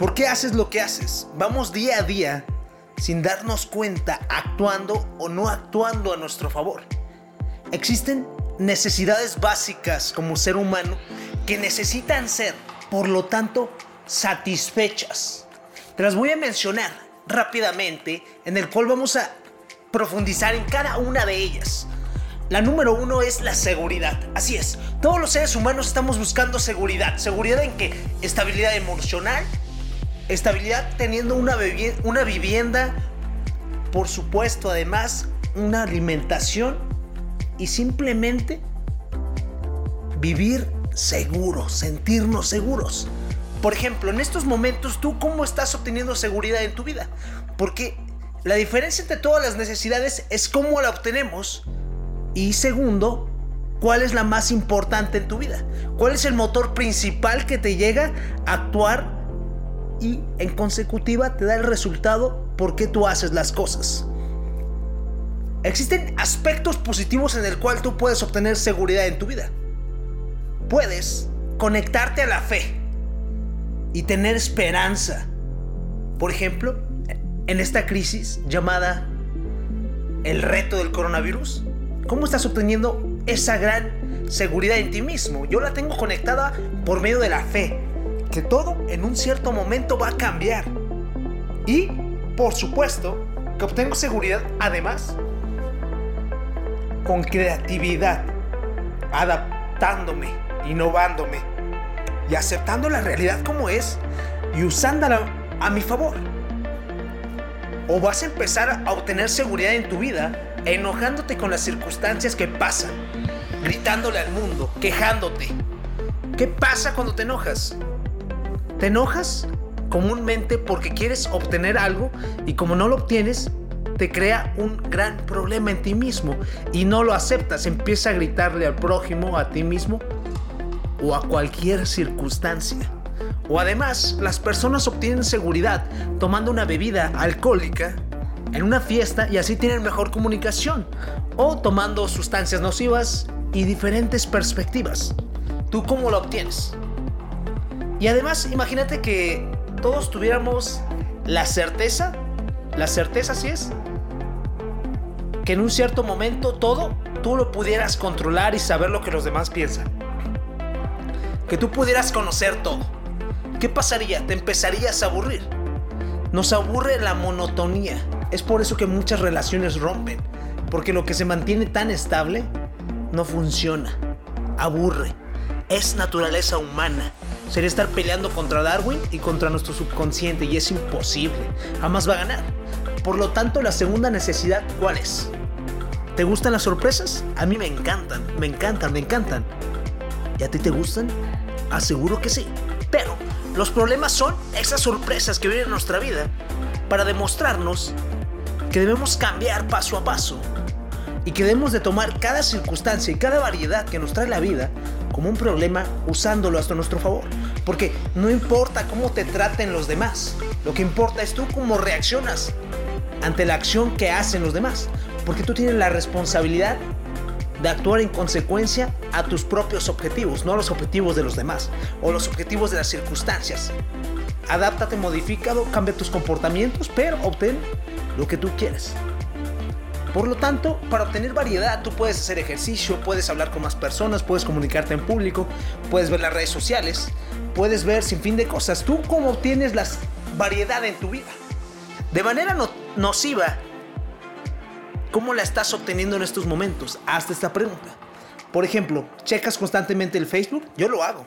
¿Por qué haces lo que haces? Vamos día a día sin darnos cuenta, actuando o no actuando a nuestro favor. Existen necesidades básicas como ser humano que necesitan ser, por lo tanto, satisfechas. Te las voy a mencionar rápidamente, en el cual vamos a profundizar en cada una de ellas. La número uno es la seguridad. Así es, todos los seres humanos estamos buscando seguridad. Seguridad en que estabilidad emocional, estabilidad teniendo una, una vivienda, por supuesto, además, una alimentación y simplemente vivir seguros, sentirnos seguros. Por ejemplo, en estos momentos, ¿tú cómo estás obteniendo seguridad en tu vida? Porque la diferencia entre todas las necesidades es cómo la obtenemos. Y segundo, ¿cuál es la más importante en tu vida? ¿Cuál es el motor principal que te llega a actuar y en consecutiva te da el resultado por qué tú haces las cosas? Existen aspectos positivos en el cual tú puedes obtener seguridad en tu vida. Puedes conectarte a la fe y tener esperanza. Por ejemplo, en esta crisis llamada el reto del coronavirus, ¿cómo estás obteniendo esa gran seguridad en ti mismo? Yo la tengo conectada por medio de la fe, que todo en un cierto momento va a cambiar. Y, por supuesto, que obtengo seguridad además con creatividad, adaptándome, innovándome y aceptando la realidad como es y usándola a mi favor. O vas a empezar a obtener seguridad en tu vida enojándote con las circunstancias que pasan, gritándole al mundo, quejándote. ¿Qué pasa cuando te enojas? Te enojas comúnmente porque quieres obtener algo y como no lo obtienes, te crea un gran problema en ti mismo y no lo aceptas. Empieza a gritarle al prójimo, a ti mismo o a cualquier circunstancia. O además, las personas obtienen seguridad tomando una bebida alcohólica en una fiesta y así tienen mejor comunicación. O tomando sustancias nocivas y diferentes perspectivas. ¿Tú cómo lo obtienes? Y además, imagínate que todos tuviéramos la certeza, la certeza sí es, que en un cierto momento todo tú lo pudieras controlar y saber lo que los demás piensan. Que tú pudieras conocer todo. ¿Qué pasaría? Te empezarías a aburrir. Nos aburre la monotonía. Es por eso que muchas relaciones rompen. Porque lo que se mantiene tan estable no funciona. Aburre. Es naturaleza humana sería estar peleando contra Darwin y contra nuestro subconsciente y es imposible. Jamás va a ganar. Por lo tanto, la segunda necesidad, ¿cuál es? ¿Te gustan las sorpresas? A mí me encantan, me encantan, me encantan. ¿Y a ti te gustan? Aseguro que sí. Pero los problemas son esas sorpresas que vienen en nuestra vida para demostrarnos que debemos cambiar paso a paso y que debemos de tomar cada circunstancia y cada variedad que nos trae la vida como un problema usándolo hasta nuestro favor. Porque no importa cómo te traten los demás, lo que importa es tú cómo reaccionas ante la acción que hacen los demás. Porque tú tienes la responsabilidad de actuar en consecuencia a tus propios objetivos, no a los objetivos de los demás o los objetivos de las circunstancias. Adáptate, modificado, cambia tus comportamientos, pero obtén lo que tú quieres. Por lo tanto, para obtener variedad, tú puedes hacer ejercicio, puedes hablar con más personas, puedes comunicarte en público, puedes ver las redes sociales, puedes ver sin fin de cosas. ¿Tú cómo obtienes la variedad en tu vida? De manera nociva, ¿cómo la estás obteniendo en estos momentos? Hazte esta pregunta. Por ejemplo, ¿checas constantemente el Facebook? Yo lo hago.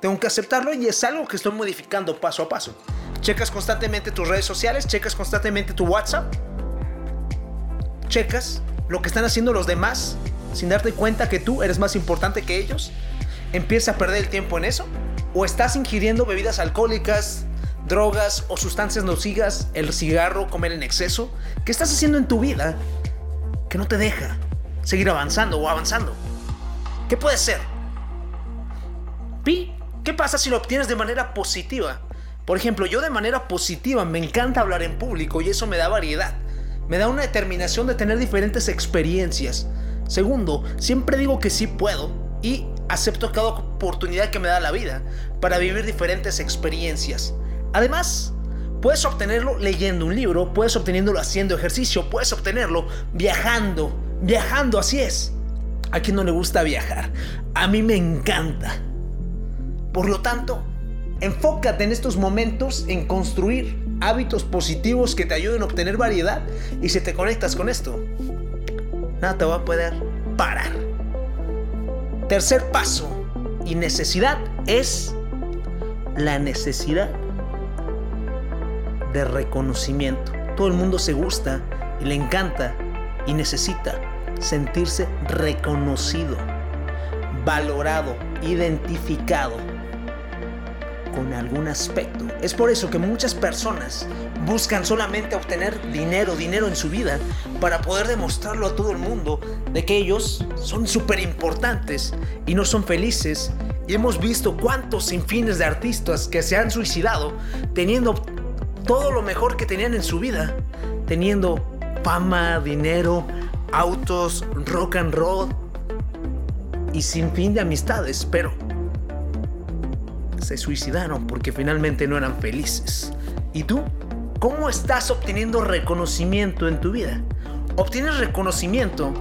Tengo que aceptarlo y es algo que estoy modificando paso a paso. ¿Checas constantemente tus redes sociales? ¿Checas constantemente tu WhatsApp? Checas lo que están haciendo los demás sin darte cuenta que tú eres más importante que ellos? ¿Empiezas a perder el tiempo en eso? ¿O estás ingiriendo bebidas alcohólicas, drogas o sustancias nocivas, el cigarro, comer en exceso? ¿Qué estás haciendo en tu vida que no te deja seguir avanzando o avanzando? ¿Qué puede ser? Pi, ¿qué pasa si lo obtienes de manera positiva? Por ejemplo, yo de manera positiva me encanta hablar en público y eso me da variedad me da una determinación de tener diferentes experiencias. Segundo, siempre digo que sí puedo y acepto cada oportunidad que me da la vida para vivir diferentes experiencias. Además, puedes obtenerlo leyendo un libro, puedes obtenerlo haciendo ejercicio, puedes obtenerlo viajando, viajando, así es. ¿A quien no le gusta viajar? A mí me encanta. Por lo tanto, enfócate en estos momentos en construir hábitos positivos que te ayuden a obtener variedad y si te conectas con esto, nada te va a poder parar. Tercer paso y necesidad es la necesidad de reconocimiento. Todo el mundo se gusta y le encanta y necesita sentirse reconocido, valorado, identificado con algún aspecto. Es por eso que muchas personas buscan solamente obtener dinero, dinero en su vida, para poder demostrarlo a todo el mundo de que ellos son súper importantes y no son felices. Y hemos visto cuántos sinfines de artistas que se han suicidado teniendo todo lo mejor que tenían en su vida, teniendo fama, dinero, autos, rock and roll y sin fin de amistades, pero se suicidaron porque finalmente no eran felices. ¿Y tú? ¿Cómo estás obteniendo reconocimiento en tu vida? ¿Obtienes reconocimiento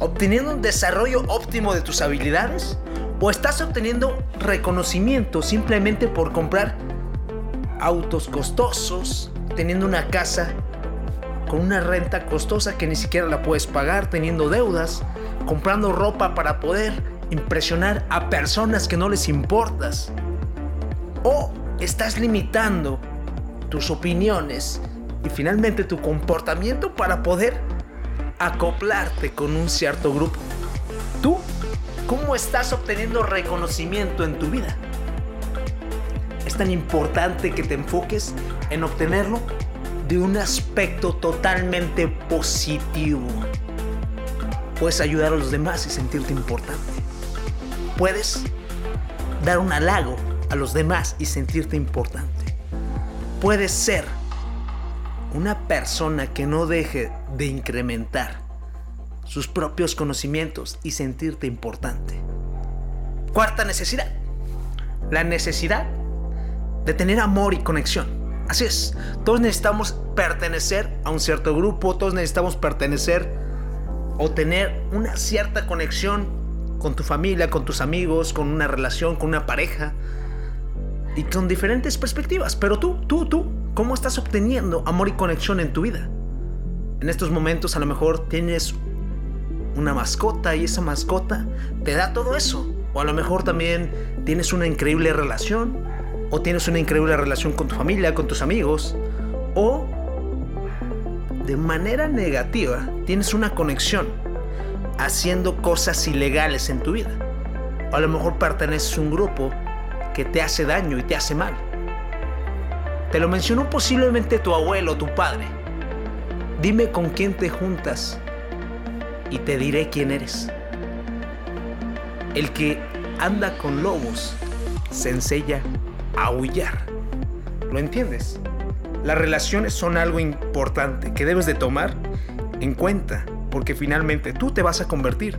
obteniendo un desarrollo óptimo de tus habilidades? ¿O estás obteniendo reconocimiento simplemente por comprar autos costosos, teniendo una casa con una renta costosa que ni siquiera la puedes pagar, teniendo deudas, comprando ropa para poder impresionar a personas que no les importas? ¿O estás limitando tus opiniones y finalmente tu comportamiento para poder acoplarte con un cierto grupo? ¿Tú cómo estás obteniendo reconocimiento en tu vida? Es tan importante que te enfoques en obtenerlo de un aspecto totalmente positivo. Puedes ayudar a los demás y sentirte importante. Puedes dar un halago a los demás y sentirte importante. Puedes ser una persona que no deje de incrementar sus propios conocimientos y sentirte importante. Cuarta necesidad. La necesidad de tener amor y conexión. Así es, todos necesitamos pertenecer a un cierto grupo, todos necesitamos pertenecer o tener una cierta conexión con tu familia, con tus amigos, con una relación, con una pareja, y con diferentes perspectivas. Pero tú, tú, tú, ¿cómo estás obteniendo amor y conexión en tu vida? En estos momentos a lo mejor tienes una mascota y esa mascota te da todo eso. O a lo mejor también tienes una increíble relación. O tienes una increíble relación con tu familia, con tus amigos. O de manera negativa tienes una conexión haciendo cosas ilegales en tu vida. O a lo mejor perteneces a un grupo que te hace daño y te hace mal. Te lo mencionó posiblemente tu abuelo tu padre. Dime con quién te juntas y te diré quién eres. El que anda con lobos se enseña a aullar. ¿Lo entiendes? Las relaciones son algo importante que debes de tomar en cuenta porque finalmente tú te vas a convertir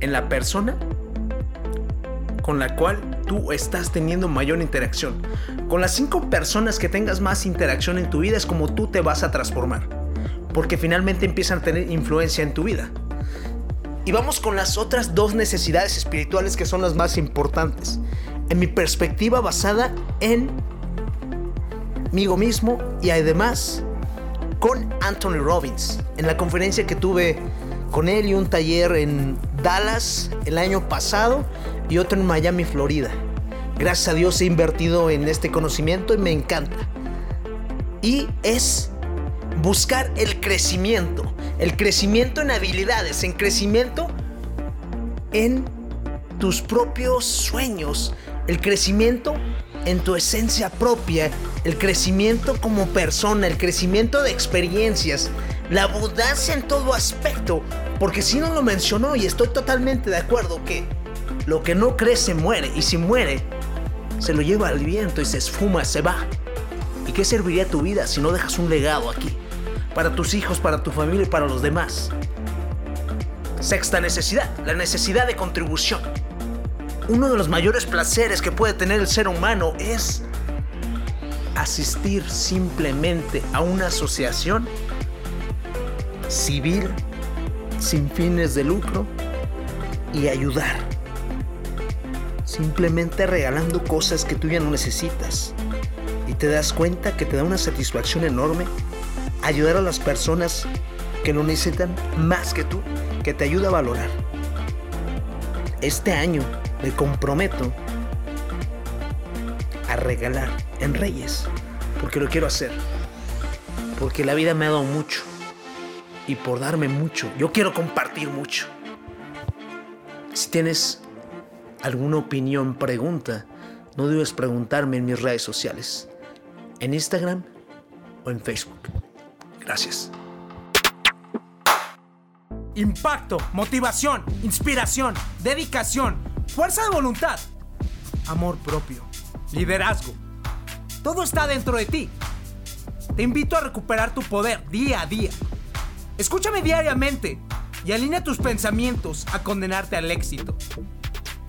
en la persona con la cual tú estás teniendo mayor interacción. Con las cinco personas que tengas más interacción en tu vida es como tú te vas a transformar. Porque finalmente empiezan a tener influencia en tu vida. Y vamos con las otras dos necesidades espirituales que son las más importantes. En mi perspectiva basada en mí mismo y además con Anthony Robbins. En la conferencia que tuve con él y un taller en Dallas el año pasado y otro en Miami, Florida. Gracias a Dios he invertido en este conocimiento y me encanta. Y es buscar el crecimiento, el crecimiento en habilidades, en crecimiento en tus propios sueños, el crecimiento en tu esencia propia, el crecimiento como persona, el crecimiento de experiencias, la abundancia en todo aspecto, porque si no lo mencionó y estoy totalmente de acuerdo que lo que no crece muere y si muere, se lo lleva al viento y se esfuma, se va. ¿Y qué serviría tu vida si no dejas un legado aquí? Para tus hijos, para tu familia y para los demás. Sexta necesidad, la necesidad de contribución. Uno de los mayores placeres que puede tener el ser humano es asistir simplemente a una asociación civil sin fines de lucro y ayudar. Simplemente regalando cosas que tú ya no necesitas. Y te das cuenta que te da una satisfacción enorme ayudar a las personas que lo necesitan más que tú, que te ayuda a valorar. Este año me comprometo a regalar en Reyes, porque lo quiero hacer, porque la vida me ha dado mucho y por darme mucho, yo quiero compartir mucho. Si tienes alguna opinión, pregunta, no debes preguntarme en mis redes sociales, en Instagram o en Facebook. Gracias. Impacto, motivación, inspiración, dedicación, fuerza de voluntad, amor propio, liderazgo. Todo está dentro de ti. Te invito a recuperar tu poder día a día. Escúchame diariamente y alinea tus pensamientos a condenarte al éxito.